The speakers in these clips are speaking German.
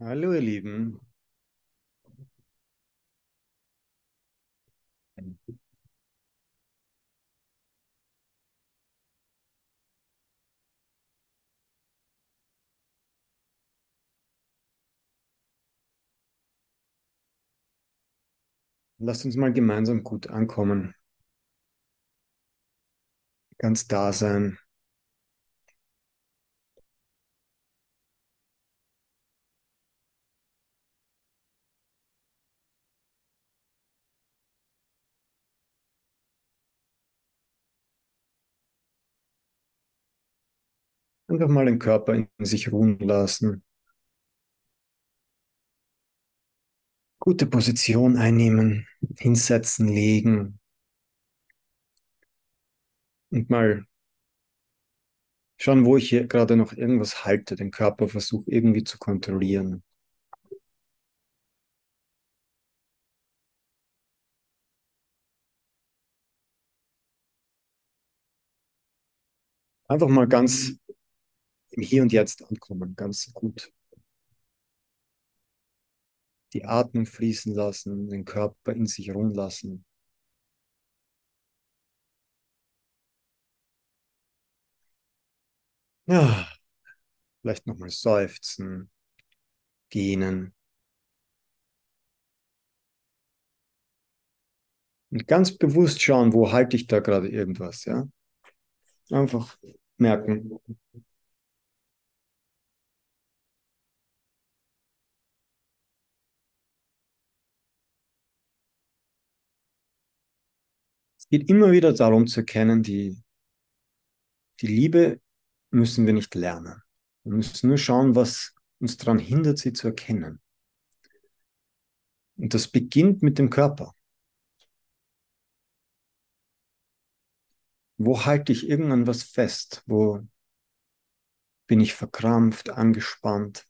Hallo, ihr Lieben. Lasst uns mal gemeinsam gut ankommen. Ganz da sein. Einfach mal den Körper in sich ruhen lassen. Gute Position einnehmen, hinsetzen, legen. Und mal schauen, wo ich hier gerade noch irgendwas halte, den Körper versuche irgendwie zu kontrollieren. Einfach mal ganz im Hier und Jetzt ankommen, ganz gut. Die Atmung fließen lassen, den Körper in sich ruhen lassen. Ja, vielleicht nochmal seufzen, gähnen. Und ganz bewusst schauen, wo halte ich da gerade irgendwas, ja? Einfach merken. Es geht immer wieder darum zu erkennen, die, die Liebe müssen wir nicht lernen. Wir müssen nur schauen, was uns daran hindert, sie zu erkennen. Und das beginnt mit dem Körper. Wo halte ich irgendwann was fest? Wo bin ich verkrampft, angespannt?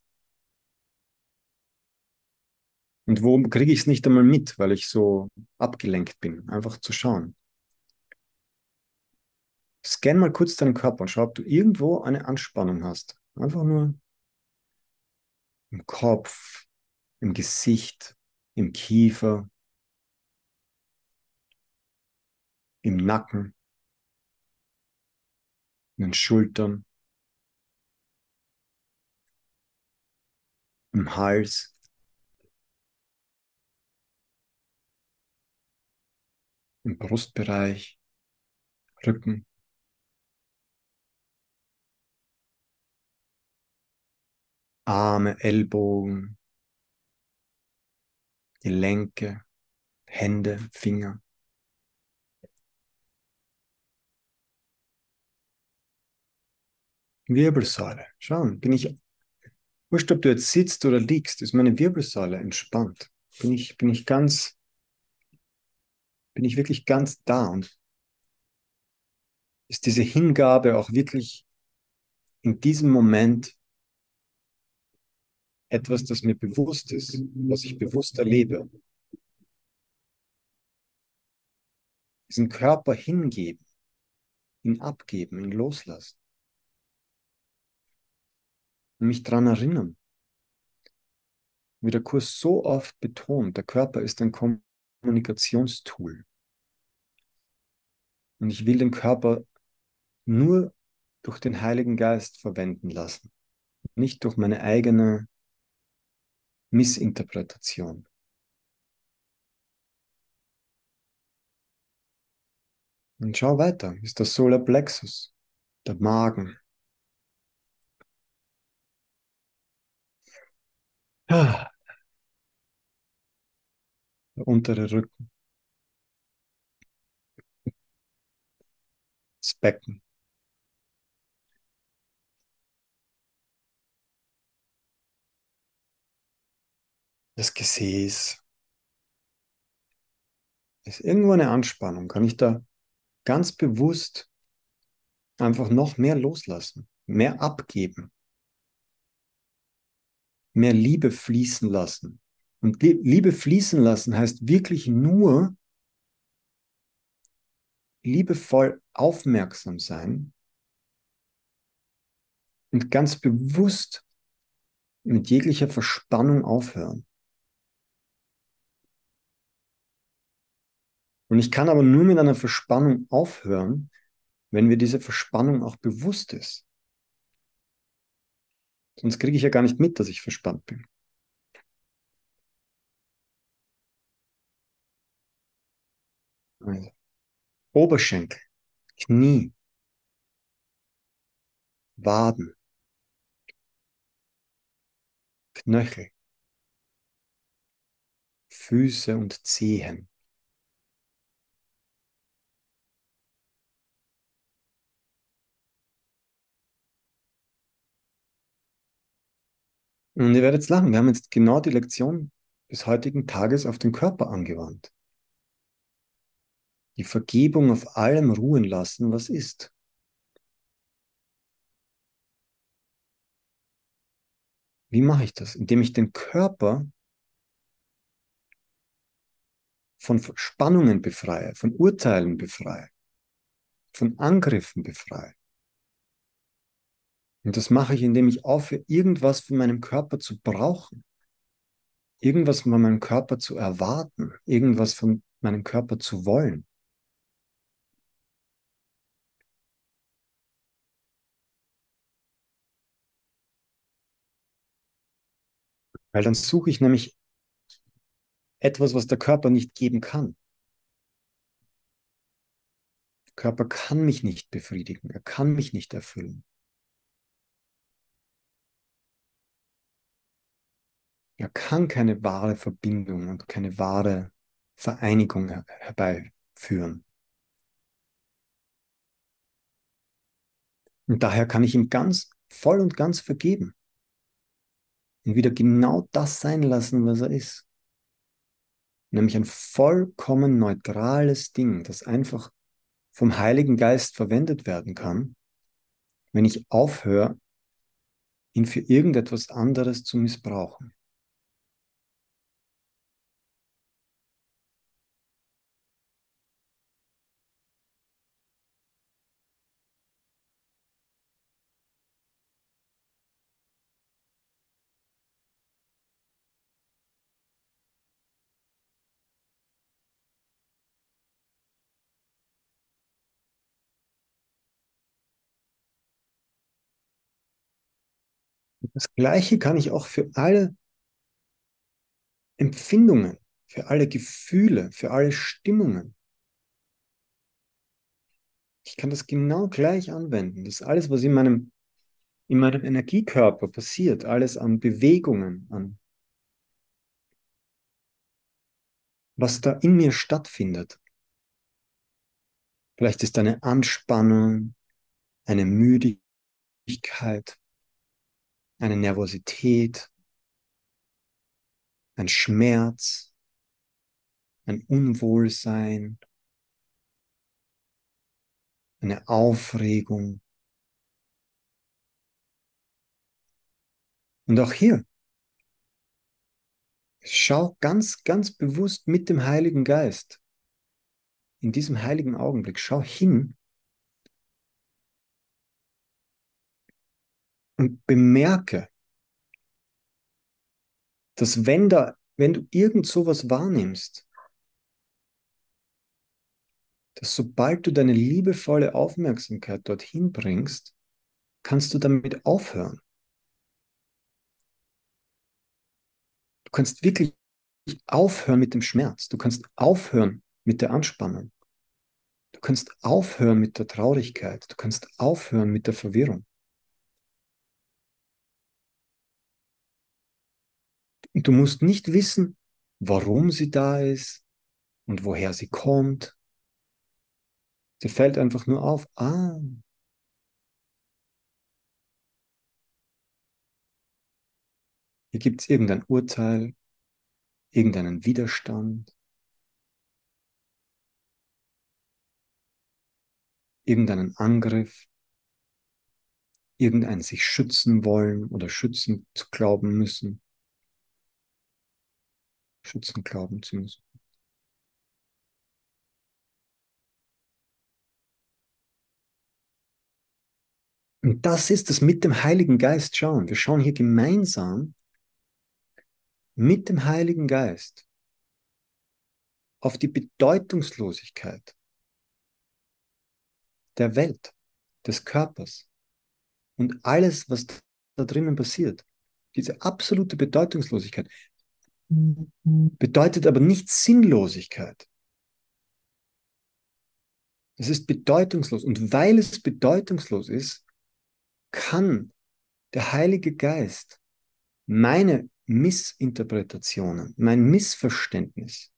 Und wo kriege ich es nicht einmal mit, weil ich so abgelenkt bin? Einfach zu schauen. Scan mal kurz deinen Körper und schau, ob du irgendwo eine Anspannung hast. Einfach nur im Kopf, im Gesicht, im Kiefer, im Nacken, in den Schultern, im Hals. Im Brustbereich, Rücken. Arme, Ellbogen, Gelenke, Hände, Finger. Wirbelsäule. Schauen, bin ich, wurscht, ob du jetzt sitzt oder liegst, ist meine Wirbelsäule entspannt. Bin ich, bin ich ganz, bin ich wirklich ganz da und ist diese Hingabe auch wirklich in diesem Moment etwas, das mir bewusst ist, was ich bewusst erlebe. Diesen Körper hingeben, ihn abgeben, ihn loslassen. Und mich daran erinnern. Wie der Kurs so oft betont, der Körper ist ein Kommunikationstool. Und ich will den Körper nur durch den Heiligen Geist verwenden lassen, nicht durch meine eigene Missinterpretation. Und schau weiter. Ist das Solar Plexus, der Magen. Der untere Rücken. Das Becken. Das Gesäß. Ist irgendwo eine Anspannung? Kann ich da ganz bewusst einfach noch mehr loslassen, mehr abgeben, mehr Liebe fließen lassen? Und Liebe fließen lassen heißt wirklich nur liebevoll aufmerksam sein und ganz bewusst mit jeglicher Verspannung aufhören. Und ich kann aber nur mit einer Verspannung aufhören, wenn mir diese Verspannung auch bewusst ist. Sonst kriege ich ja gar nicht mit, dass ich verspannt bin. Also, Oberschenkel, Knie, Waden, Knöchel, Füße und Zehen. Und ihr werdet lachen, wir haben jetzt genau die Lektion des heutigen Tages auf den Körper angewandt. Die Vergebung auf allem ruhen lassen, was ist. Wie mache ich das? Indem ich den Körper von Spannungen befreie, von Urteilen befreie, von Angriffen befreie. Und das mache ich, indem ich aufhöre, irgendwas von meinem Körper zu brauchen, irgendwas von meinem Körper zu erwarten, irgendwas von meinem Körper zu wollen. Weil dann suche ich nämlich etwas, was der Körper nicht geben kann. Der Körper kann mich nicht befriedigen, er kann mich nicht erfüllen. Er kann keine wahre Verbindung und keine wahre Vereinigung her herbeiführen. Und daher kann ich ihm ganz voll und ganz vergeben und wieder genau das sein lassen, was er ist. Nämlich ein vollkommen neutrales Ding, das einfach vom Heiligen Geist verwendet werden kann, wenn ich aufhöre, ihn für irgendetwas anderes zu missbrauchen. Das Gleiche kann ich auch für alle Empfindungen, für alle Gefühle, für alle Stimmungen. Ich kann das genau gleich anwenden. Das ist alles, was in meinem, in meinem Energiekörper passiert, alles an Bewegungen, an was da in mir stattfindet. Vielleicht ist eine Anspannung, eine Müdigkeit, eine Nervosität, ein Schmerz, ein Unwohlsein, eine Aufregung. Und auch hier, schau ganz, ganz bewusst mit dem Heiligen Geist, in diesem heiligen Augenblick, schau hin und bemerke, dass wenn da, wenn du irgend sowas wahrnimmst, dass sobald du deine liebevolle Aufmerksamkeit dorthin bringst, kannst du damit aufhören. Du kannst wirklich aufhören mit dem Schmerz. Du kannst aufhören mit der Anspannung. Du kannst aufhören mit der Traurigkeit. Du kannst aufhören mit der Verwirrung. Und du musst nicht wissen, warum sie da ist und woher sie kommt. Sie fällt einfach nur auf, ah, hier gibt es irgendein Urteil, irgendeinen Widerstand, irgendeinen Angriff, irgendein sich schützen wollen oder schützen zu glauben müssen schützen glauben zu müssen. Und das ist es mit dem Heiligen Geist schauen. Wir schauen hier gemeinsam mit dem Heiligen Geist auf die Bedeutungslosigkeit der Welt, des Körpers und alles, was da drinnen passiert. Diese absolute Bedeutungslosigkeit bedeutet aber nicht Sinnlosigkeit. Es ist bedeutungslos. Und weil es bedeutungslos ist, kann der Heilige Geist meine Missinterpretationen, mein Missverständnis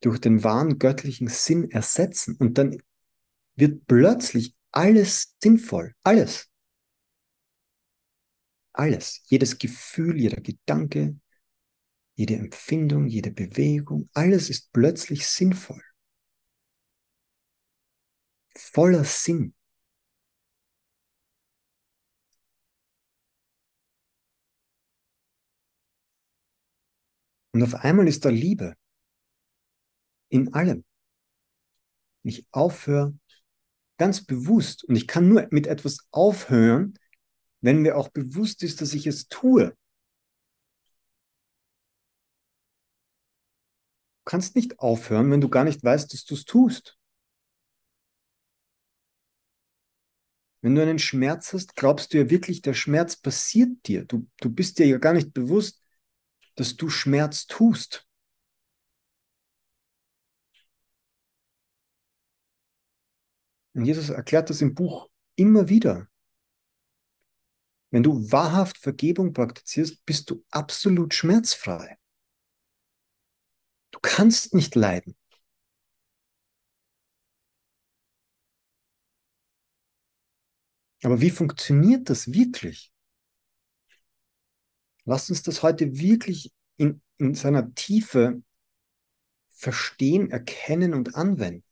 durch den wahren göttlichen Sinn ersetzen. Und dann wird plötzlich alles sinnvoll. Alles. Alles. Jedes Gefühl, jeder Gedanke, jede Empfindung, jede Bewegung, alles ist plötzlich sinnvoll. Voller Sinn. Und auf einmal ist da Liebe in allem. Ich aufhöre ganz bewusst und ich kann nur mit etwas aufhören, wenn mir auch bewusst ist, dass ich es tue. Du kannst nicht aufhören, wenn du gar nicht weißt, dass du es tust. Wenn du einen Schmerz hast, glaubst du ja wirklich, der Schmerz passiert dir. Du, du bist dir ja gar nicht bewusst, dass du Schmerz tust. Und Jesus erklärt das im Buch immer wieder. Wenn du wahrhaft Vergebung praktizierst, bist du absolut schmerzfrei. Du kannst nicht leiden. Aber wie funktioniert das wirklich? Lass uns das heute wirklich in, in seiner Tiefe verstehen, erkennen und anwenden.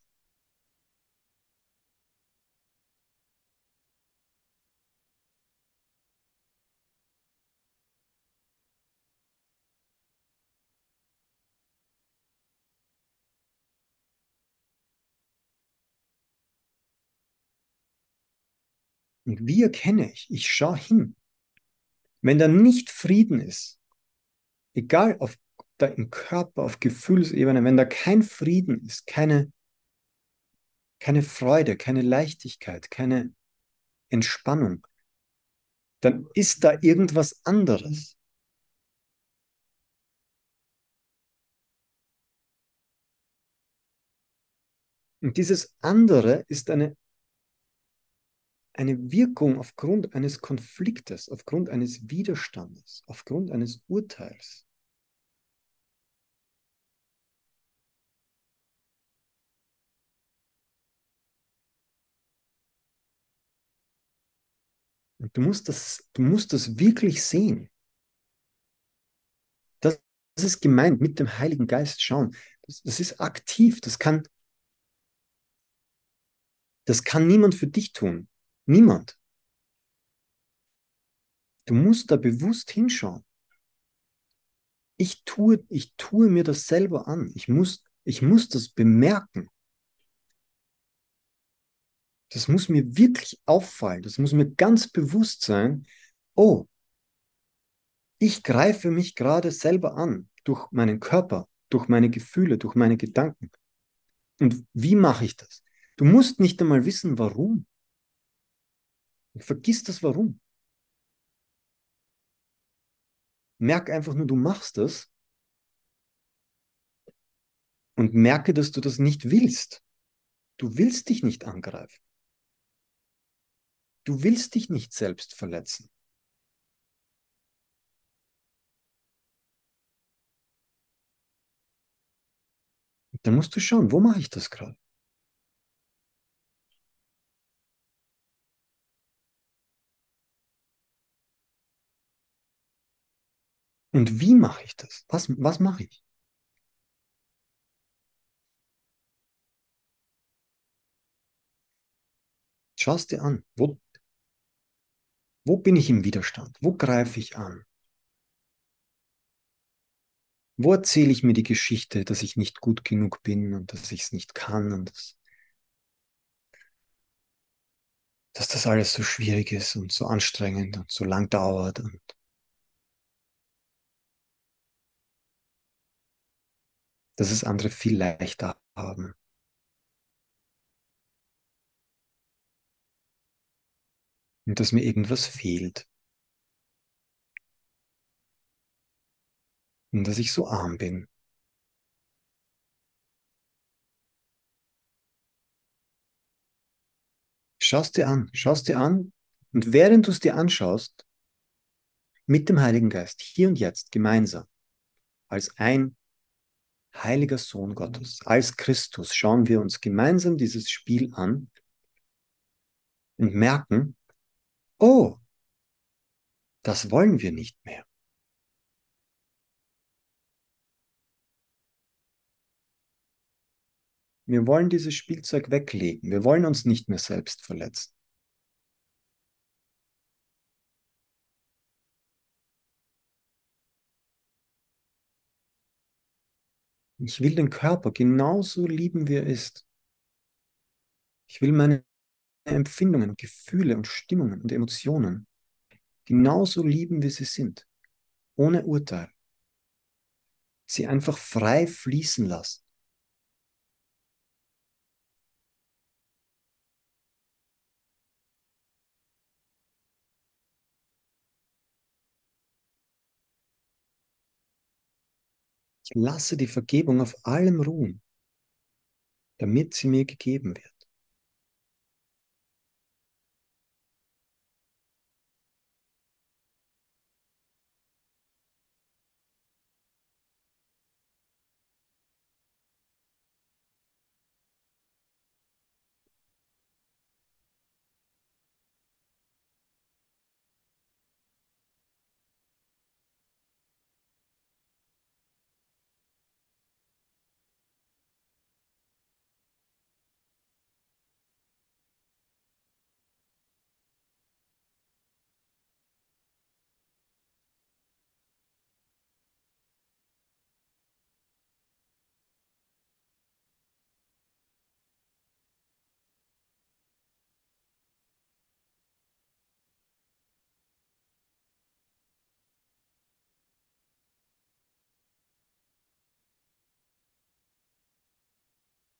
Und wie erkenne ich? Ich schaue hin. Wenn da nicht Frieden ist, egal auf da im Körper, auf Gefühlsebene, wenn da kein Frieden ist, keine, keine Freude, keine Leichtigkeit, keine Entspannung, dann ist da irgendwas anderes. Und dieses andere ist eine eine Wirkung aufgrund eines Konfliktes, aufgrund eines Widerstandes, aufgrund eines Urteils. Und du musst das, du musst das wirklich sehen. Das, das ist gemeint mit dem Heiligen Geist schauen. Das, das ist aktiv. Das kann, das kann niemand für dich tun. Niemand. Du musst da bewusst hinschauen. Ich tue, ich tue mir das selber an. Ich muss, ich muss das bemerken. Das muss mir wirklich auffallen. Das muss mir ganz bewusst sein. Oh, ich greife mich gerade selber an durch meinen Körper, durch meine Gefühle, durch meine Gedanken. Und wie mache ich das? Du musst nicht einmal wissen, warum. Vergiss das Warum. Merk einfach nur, du machst das und merke, dass du das nicht willst. Du willst dich nicht angreifen. Du willst dich nicht selbst verletzen. Dann musst du schauen, wo mache ich das gerade? Und wie mache ich das? Was, was mache ich? Schau es dir an. Wo, wo bin ich im Widerstand? Wo greife ich an? Wo erzähle ich mir die Geschichte, dass ich nicht gut genug bin und dass ich es nicht kann und dass, dass das alles so schwierig ist und so anstrengend und so lang dauert und dass es andere viel leichter haben. Und dass mir irgendwas fehlt. Und dass ich so arm bin. Schaust dir an, schaust dir an und während du es dir anschaust, mit dem Heiligen Geist, hier und jetzt, gemeinsam, als ein heiliger Sohn Gottes, als Christus, schauen wir uns gemeinsam dieses Spiel an und merken, oh, das wollen wir nicht mehr. Wir wollen dieses Spielzeug weglegen. Wir wollen uns nicht mehr selbst verletzen. Ich will den Körper genauso lieben, wie er ist. Ich will meine Empfindungen Gefühle und Stimmungen und Emotionen genauso lieben, wie sie sind, ohne Urteil. Sie einfach frei fließen lassen. Ich lasse die Vergebung auf allem ruhen, damit sie mir gegeben wird.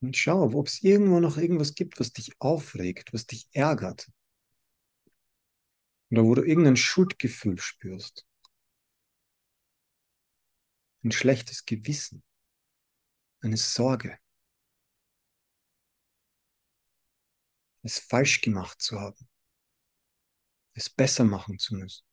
Und schau, ob es irgendwo noch irgendwas gibt, was dich aufregt, was dich ärgert. Oder wo du irgendein Schuldgefühl spürst. Ein schlechtes Gewissen. Eine Sorge. Es falsch gemacht zu haben. Es besser machen zu müssen.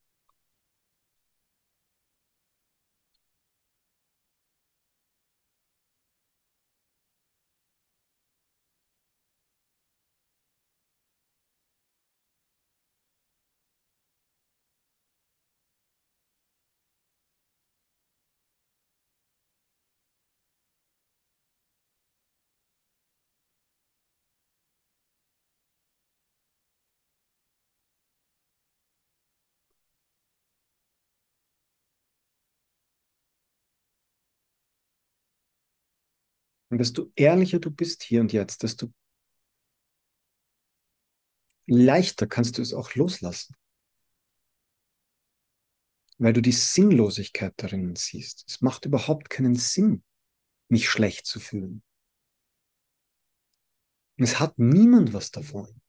Und desto ehrlicher du bist hier und jetzt, desto leichter kannst du es auch loslassen. Weil du die Sinnlosigkeit darin siehst. Es macht überhaupt keinen Sinn, mich schlecht zu fühlen. Es hat niemand was davon.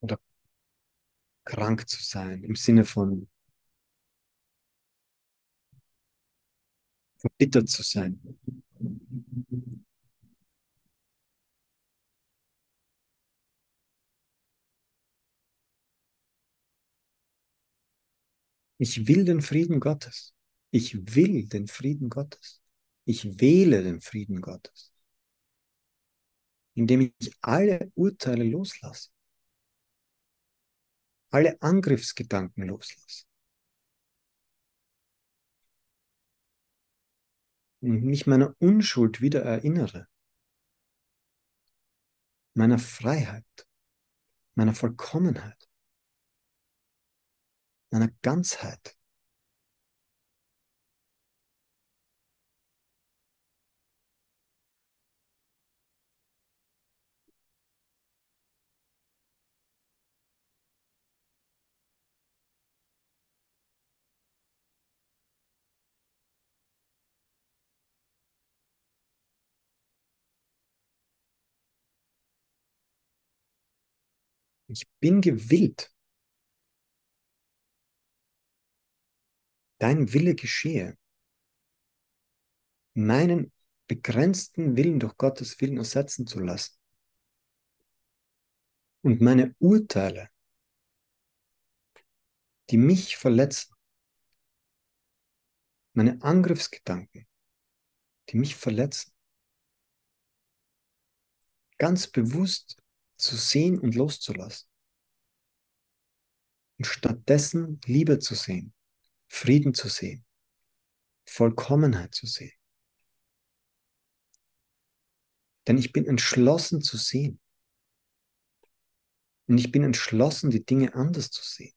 Oder krank zu sein im Sinne von verbittert zu sein. Ich will den Frieden Gottes. Ich will den Frieden Gottes. Ich wähle den Frieden Gottes, indem ich alle Urteile loslasse, alle Angriffsgedanken loslasse. Und mich meiner Unschuld wieder erinnere, meiner Freiheit, meiner Vollkommenheit, meiner Ganzheit. Ich bin gewillt. Dein Wille geschehe. Meinen begrenzten Willen durch Gottes Willen ersetzen zu lassen. Und meine Urteile, die mich verletzen, meine Angriffsgedanken, die mich verletzen, ganz bewusst zu sehen und loszulassen. Und stattdessen Liebe zu sehen, Frieden zu sehen, Vollkommenheit zu sehen. Denn ich bin entschlossen zu sehen. Und ich bin entschlossen, die Dinge anders zu sehen.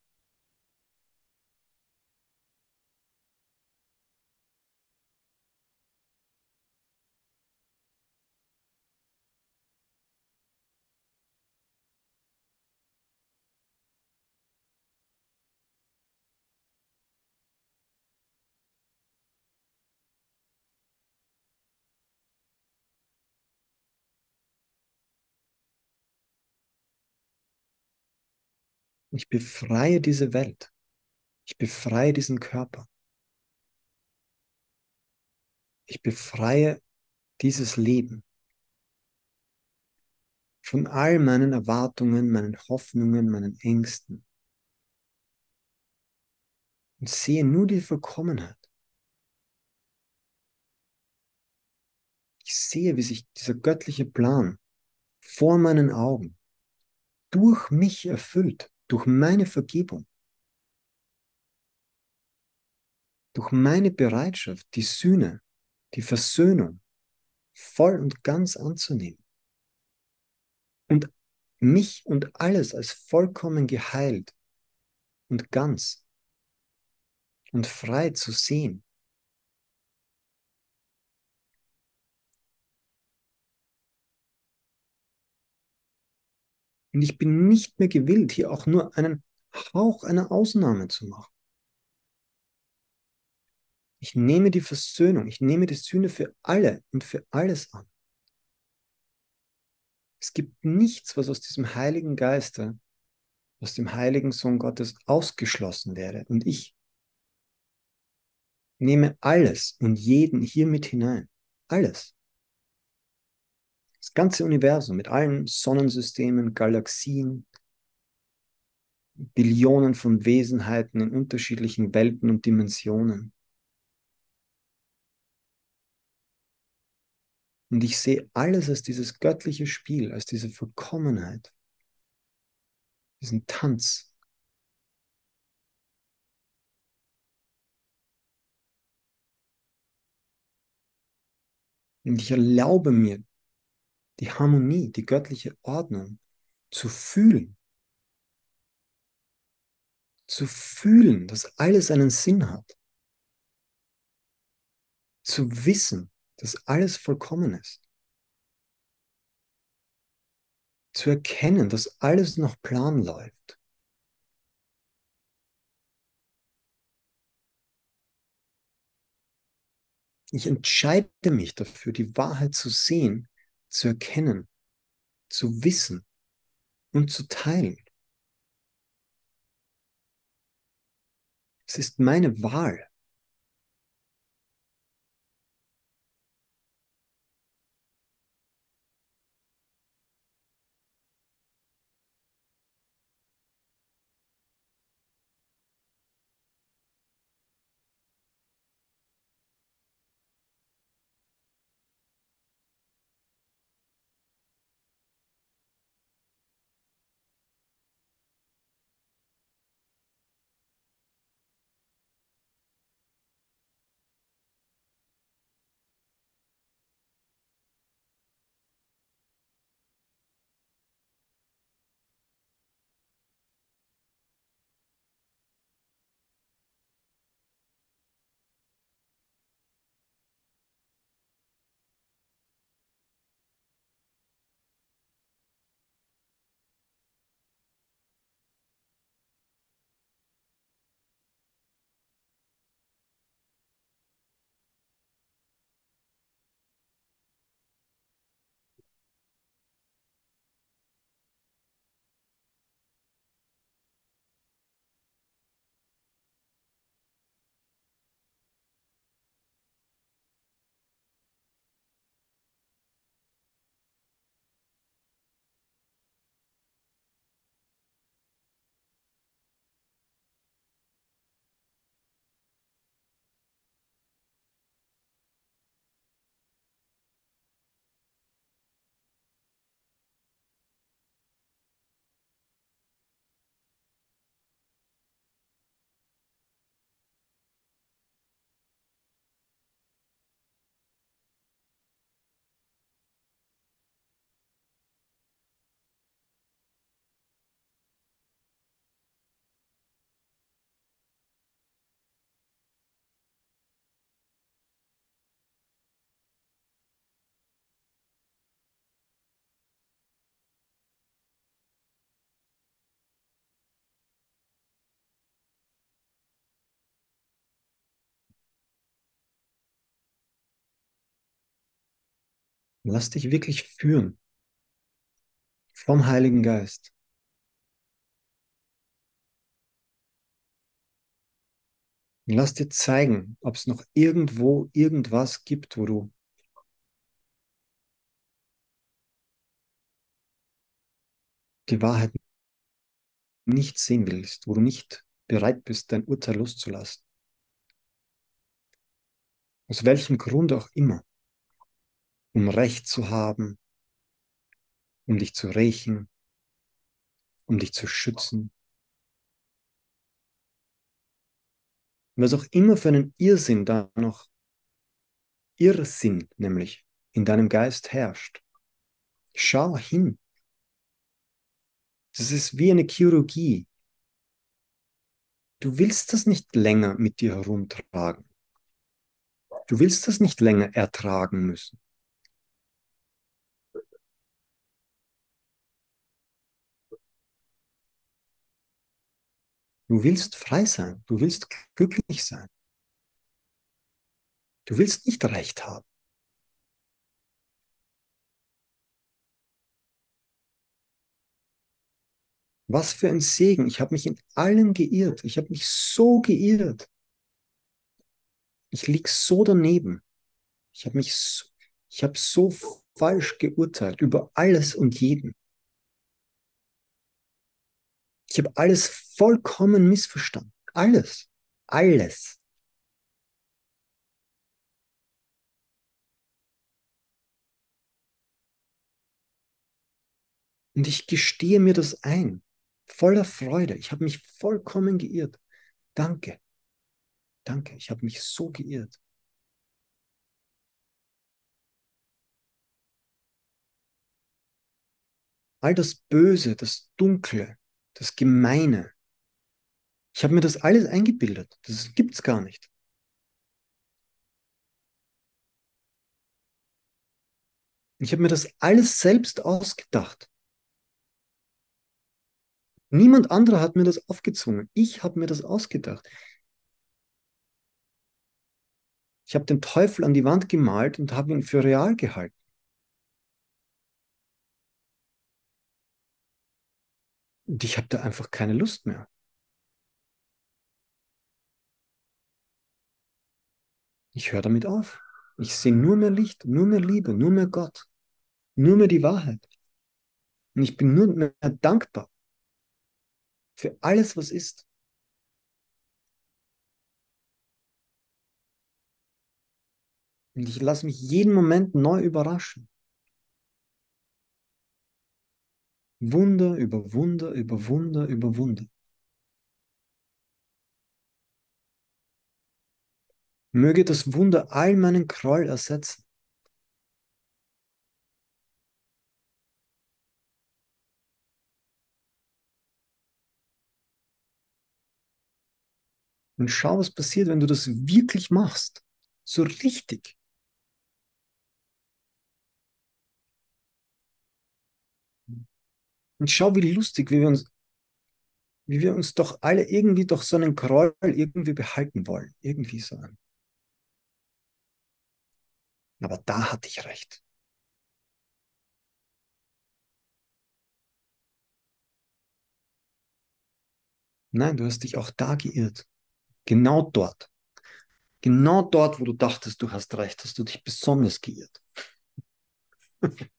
Ich befreie diese Welt. Ich befreie diesen Körper. Ich befreie dieses Leben von all meinen Erwartungen, meinen Hoffnungen, meinen Ängsten und sehe nur die Vollkommenheit. Ich sehe, wie sich dieser göttliche Plan vor meinen Augen durch mich erfüllt durch meine Vergebung, durch meine Bereitschaft, die Sühne, die Versöhnung voll und ganz anzunehmen und mich und alles als vollkommen geheilt und ganz und frei zu sehen. Und ich bin nicht mehr gewillt, hier auch nur einen Hauch einer Ausnahme zu machen. Ich nehme die Versöhnung, ich nehme die Sühne für alle und für alles an. Es gibt nichts, was aus diesem Heiligen Geiste, aus dem Heiligen Sohn Gottes ausgeschlossen wäre. Und ich nehme alles und jeden hier mit hinein. Alles. Das ganze Universum mit allen Sonnensystemen, Galaxien, Billionen von Wesenheiten in unterschiedlichen Welten und Dimensionen. Und ich sehe alles als dieses göttliche Spiel, als diese Vollkommenheit, diesen Tanz. Und ich erlaube mir die Harmonie, die göttliche Ordnung zu fühlen. Zu fühlen, dass alles einen Sinn hat. Zu wissen, dass alles vollkommen ist. Zu erkennen, dass alles nach Plan läuft. Ich entscheide mich dafür, die Wahrheit zu sehen zu erkennen, zu wissen und zu teilen. Es ist meine Wahl. Lass dich wirklich führen vom Heiligen Geist. Lass dir zeigen, ob es noch irgendwo irgendwas gibt, wo du die Wahrheit nicht sehen willst, wo du nicht bereit bist, dein Urteil loszulassen. Aus welchem Grund auch immer. Um Recht zu haben, um dich zu rächen, um dich zu schützen. Was auch immer für einen Irrsinn da noch, Irrsinn nämlich, in deinem Geist herrscht. Schau hin. Das ist wie eine Chirurgie. Du willst das nicht länger mit dir herumtragen. Du willst das nicht länger ertragen müssen. Du willst frei sein. Du willst glücklich sein. Du willst nicht recht haben. Was für ein Segen. Ich habe mich in allem geirrt. Ich habe mich so geirrt. Ich lieg so daneben. Ich habe mich so, ich habe so falsch geurteilt über alles und jeden. Ich habe alles vollkommen missverstanden. Alles. Alles. Und ich gestehe mir das ein voller Freude. Ich habe mich vollkommen geirrt. Danke. Danke, ich habe mich so geirrt. All das Böse, das Dunkle, das Gemeine. Ich habe mir das alles eingebildet. Das gibt es gar nicht. Ich habe mir das alles selbst ausgedacht. Niemand anderer hat mir das aufgezwungen. Ich habe mir das ausgedacht. Ich habe den Teufel an die Wand gemalt und habe ihn für real gehalten. Und ich habe da einfach keine Lust mehr. Ich höre damit auf. Ich sehe nur mehr Licht, nur mehr Liebe, nur mehr Gott, nur mehr die Wahrheit. Und ich bin nur mehr dankbar für alles, was ist. Und ich lasse mich jeden Moment neu überraschen. Wunder über Wunder über Wunder über Wunder. Möge das Wunder all meinen Groll ersetzen. Und schau, was passiert, wenn du das wirklich machst. So richtig. Und schau, wie lustig, wie wir uns, wie wir uns doch alle irgendwie doch so einen Groll irgendwie behalten wollen. Irgendwie so. Aber da hatte ich recht. Nein, du hast dich auch da geirrt. Genau dort. Genau dort, wo du dachtest, du hast recht, hast du dich besonders geirrt.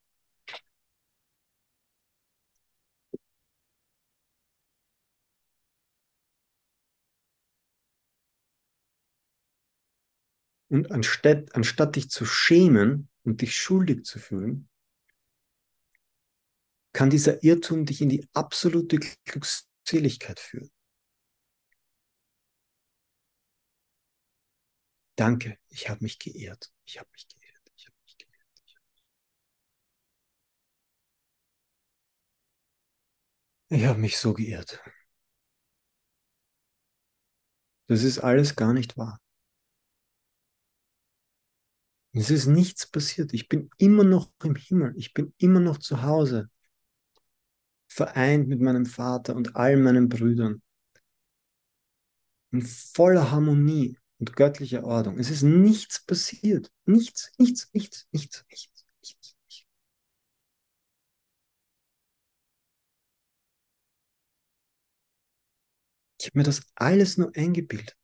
Und anstatt, anstatt dich zu schämen und dich schuldig zu fühlen, kann dieser Irrtum dich in die absolute Glückseligkeit führen. Danke, ich habe mich geehrt. Ich habe mich geehrt. Ich habe mich geehrt. Ich habe mich so geehrt. Das ist alles gar nicht wahr. Es ist nichts passiert. Ich bin immer noch im Himmel. Ich bin immer noch zu Hause. Vereint mit meinem Vater und all meinen Brüdern. In voller Harmonie und göttlicher Ordnung. Es ist nichts passiert. Nichts, nichts, nichts, nichts, nichts, nichts. nichts. Ich habe mir das alles nur eingebildet.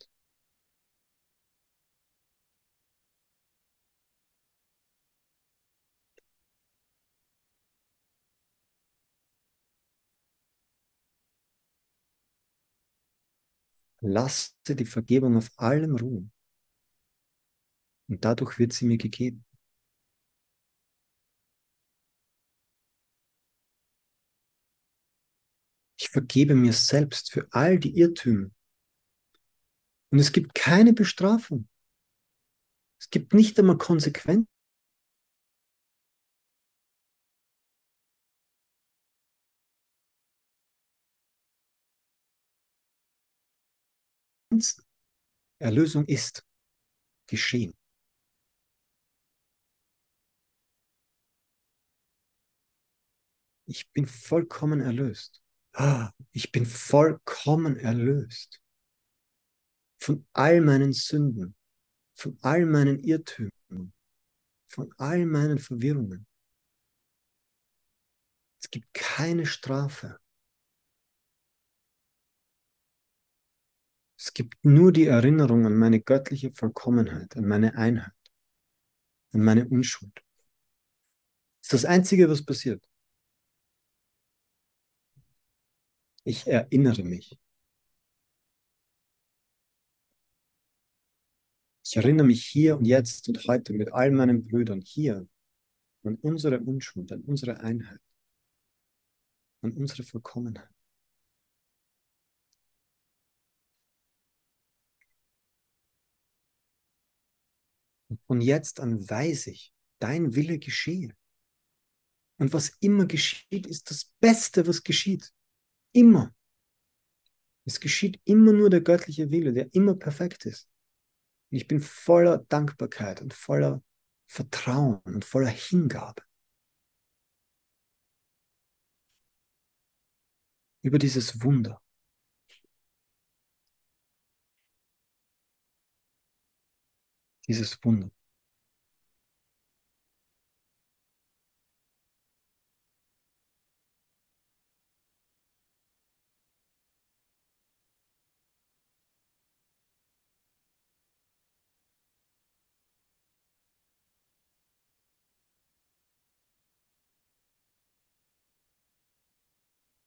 Lasse die Vergebung auf allem ruhen. Und dadurch wird sie mir gegeben. Ich vergebe mir selbst für all die Irrtümer. Und es gibt keine Bestrafung. Es gibt nicht einmal Konsequenzen. Erlösung ist geschehen. Ich bin vollkommen erlöst. Ich bin vollkommen erlöst von all meinen Sünden, von all meinen Irrtümern, von all meinen Verwirrungen. Es gibt keine Strafe. Es gibt nur die Erinnerung an meine göttliche Vollkommenheit, an meine Einheit, an meine Unschuld. Das ist das Einzige, was passiert. Ich erinnere mich. Ich erinnere mich hier und jetzt und heute mit all meinen Brüdern hier an unsere Unschuld, an unsere Einheit, an unsere Vollkommenheit. Von jetzt an weiß ich, dein Wille geschehe. Und was immer geschieht, ist das Beste, was geschieht. Immer. Es geschieht immer nur der göttliche Wille, der immer perfekt ist. Und ich bin voller Dankbarkeit und voller Vertrauen und voller Hingabe. Über dieses Wunder. Dieses Wunder.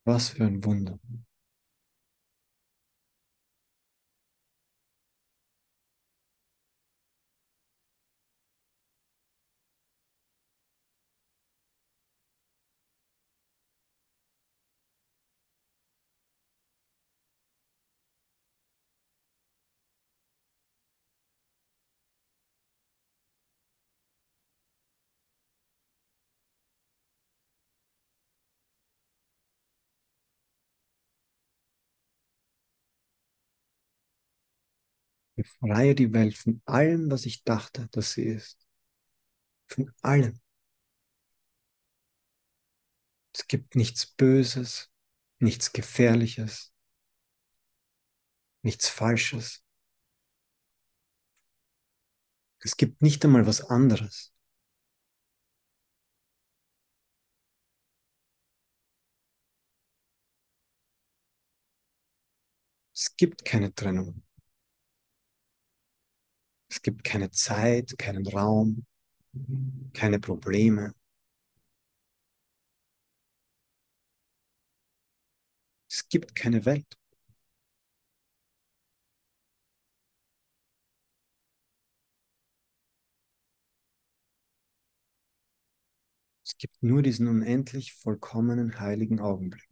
Was für ein Wunder. Befreie die Welt von allem, was ich dachte, dass sie ist. Von allem. Es gibt nichts Böses, nichts Gefährliches, nichts Falsches. Es gibt nicht einmal was anderes. Es gibt keine Trennung. Es gibt keine Zeit, keinen Raum, keine Probleme. Es gibt keine Welt. Es gibt nur diesen unendlich vollkommenen heiligen Augenblick.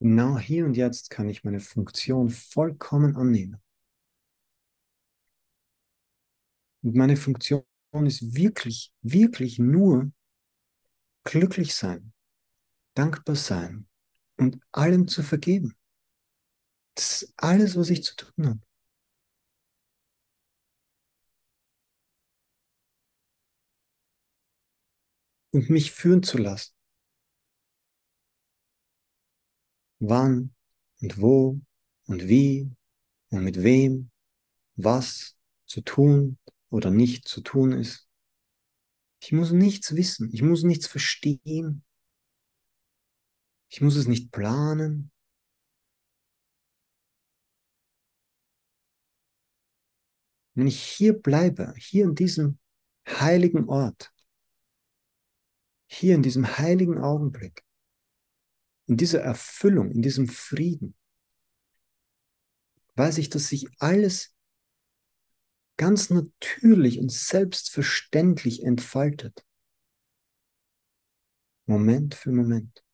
Genau hier und jetzt kann ich meine Funktion vollkommen annehmen. Und meine Funktion ist wirklich, wirklich nur glücklich sein, dankbar sein und allem zu vergeben. Das ist alles, was ich zu tun habe. Und mich führen zu lassen. Wann und wo und wie und mit wem, was zu tun oder nicht zu tun ist. Ich muss nichts wissen, ich muss nichts verstehen, ich muss es nicht planen. Wenn ich hier bleibe, hier in diesem heiligen Ort, hier in diesem heiligen Augenblick, in dieser Erfüllung, in diesem Frieden, weiß ich, dass sich alles ganz natürlich und selbstverständlich entfaltet. Moment für Moment.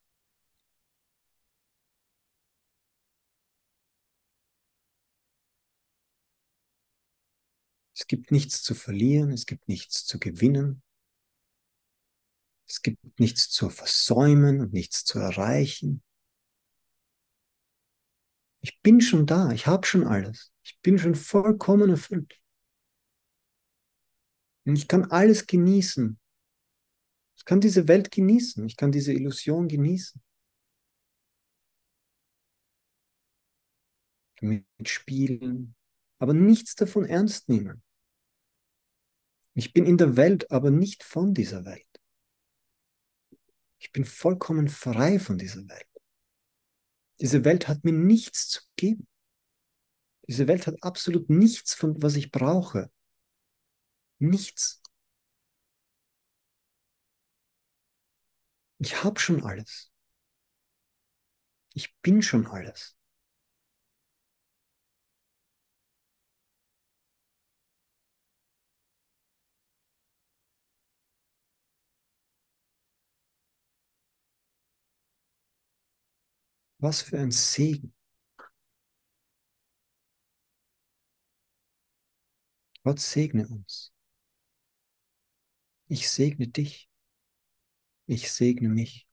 Es gibt nichts zu verlieren, es gibt nichts zu gewinnen. Es gibt nichts zu versäumen und nichts zu erreichen. Ich bin schon da, ich habe schon alles. Ich bin schon vollkommen erfüllt. Und ich kann alles genießen. Ich kann diese Welt genießen. Ich kann diese Illusion genießen. Mitspielen, aber nichts davon ernst nehmen. Ich bin in der Welt, aber nicht von dieser Welt. Ich bin vollkommen frei von dieser Welt. Diese Welt hat mir nichts zu geben. Diese Welt hat absolut nichts von was ich brauche. Nichts. Ich habe schon alles. Ich bin schon alles. Was für ein Segen. Gott segne uns. Ich segne dich. Ich segne mich.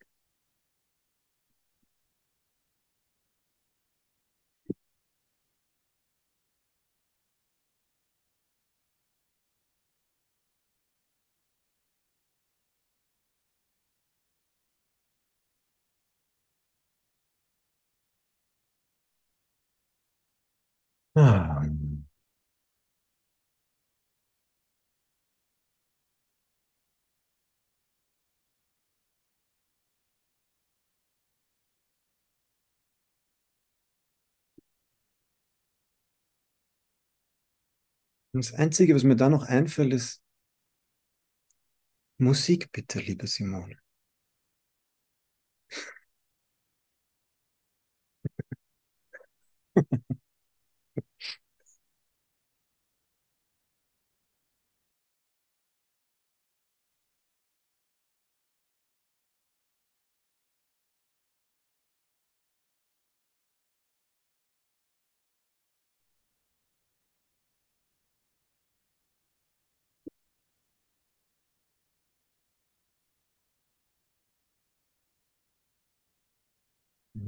Ah. Das Einzige, was mir da noch einfällt, ist Musik, bitte, liebe Simone.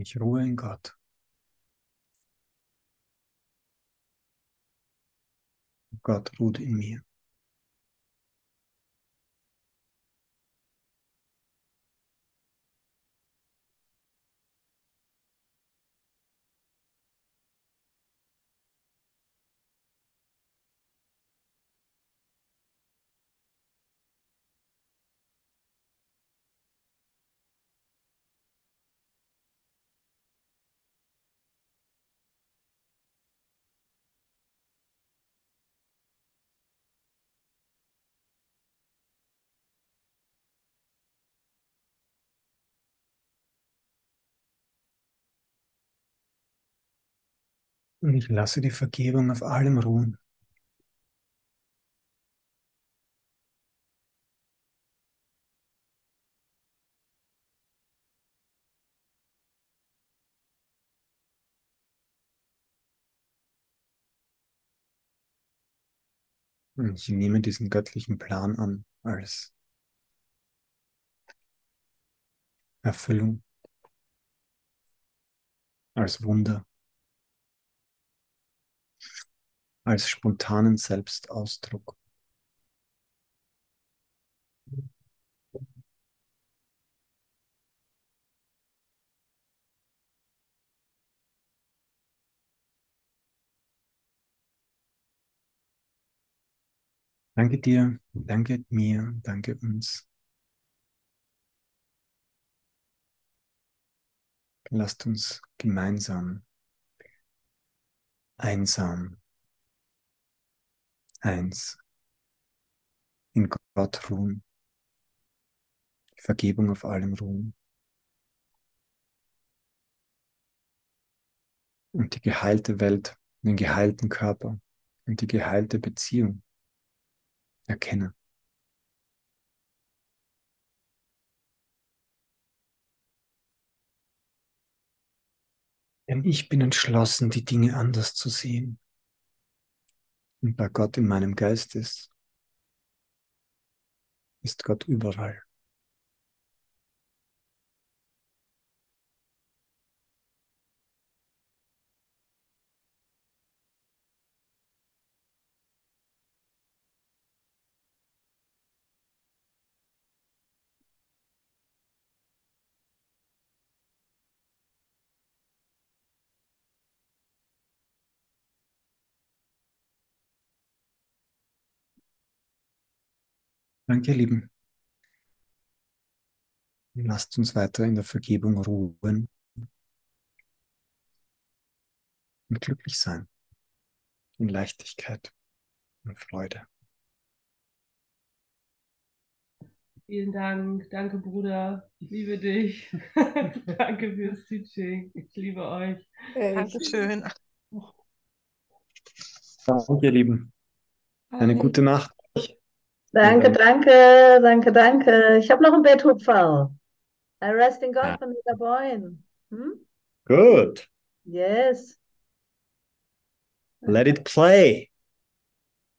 Ich ruhe in Gott. Gott ruht in mir. Und ich lasse die Vergebung auf allem ruhen. Und ich nehme diesen göttlichen Plan an als Erfüllung, als Wunder. Als spontanen Selbstausdruck. Danke dir, danke mir, danke uns. Lasst uns gemeinsam einsam eins in Gott ruhen, Vergebung auf allem ruhen und die geheilte Welt, den geheilten Körper und die geheilte Beziehung erkenne. Denn ich bin entschlossen, die Dinge anders zu sehen. Und bei Gott in meinem Geist ist, ist Gott überall. Danke, ihr Lieben. Lasst uns weiter in der Vergebung ruhen und glücklich sein, in Leichtigkeit und Freude. Vielen Dank. Danke, Bruder. Ich liebe dich. Danke fürs Teaching. Ich liebe euch. Dankeschön. Danke, ihr Lieben. Eine gute Nacht. Danke, danke, danke, danke. Ich habe noch ein Betthupferl. I rest in God Ja. von Nina Boyne. Hm? Good. Yes. Let it play.